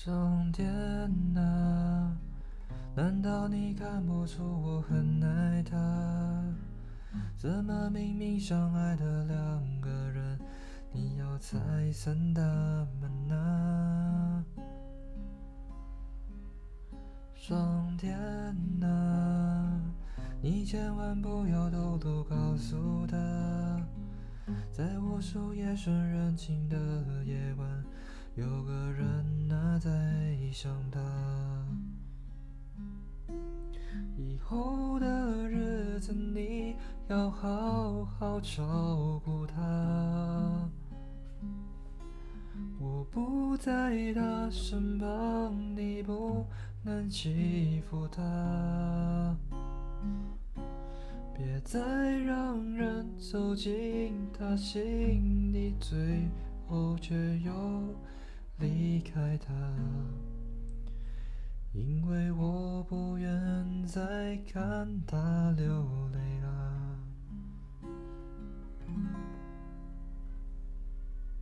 上天啊，难道你看不出我很爱他？怎么明明相爱的两个人，你要拆散他们啊？上天啊，你千万不要偷偷告诉他，在无数夜深人静的夜晚，有个人在想他。以后的日子你要好好照顾他。我不在他身旁，你不能欺负他。别再让人走进他心里，最后却又离开他。因为我不愿再看他流泪。